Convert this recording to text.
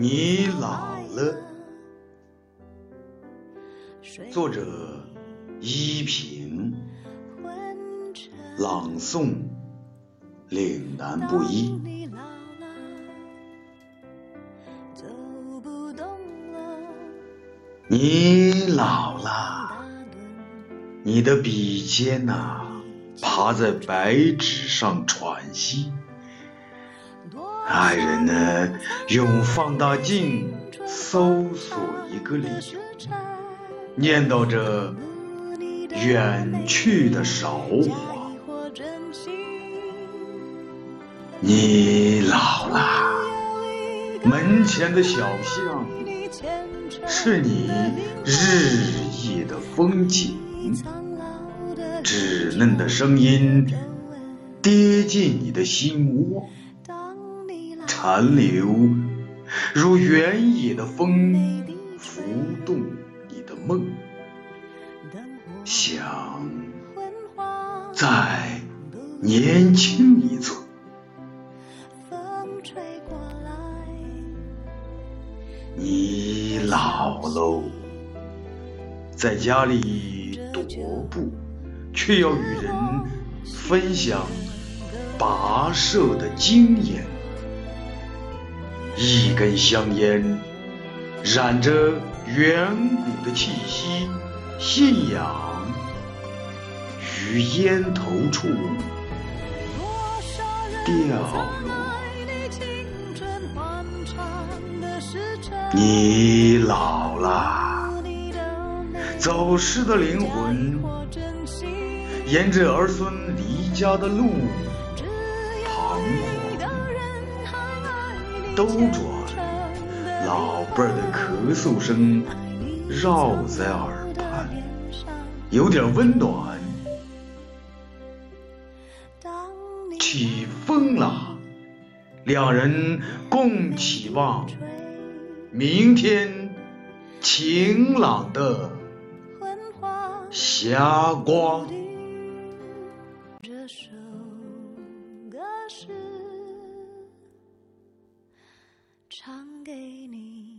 你老了。作者：依萍，朗诵：岭南布衣。你老了，你的笔尖呐，趴在白纸上喘息。爱人呢，用放大镜搜索一个理由，念叨着远去的韶华。你老了，门前的小巷是你日夜的风景，稚嫩的声音跌进你的心窝。残留如原野的风，拂动你的梦，想再年轻一寸。你老喽，在家里踱步，却要与人分享跋涉的经验。一根香烟，染着远古的气息，信仰于烟头处掉落。你老了，走失的灵魂，沿着儿孙离家的路，彷徨。兜转，老辈儿的咳嗽声绕在耳畔，有点温暖。起风了，两人共期望明天晴朗的霞光。唱给你。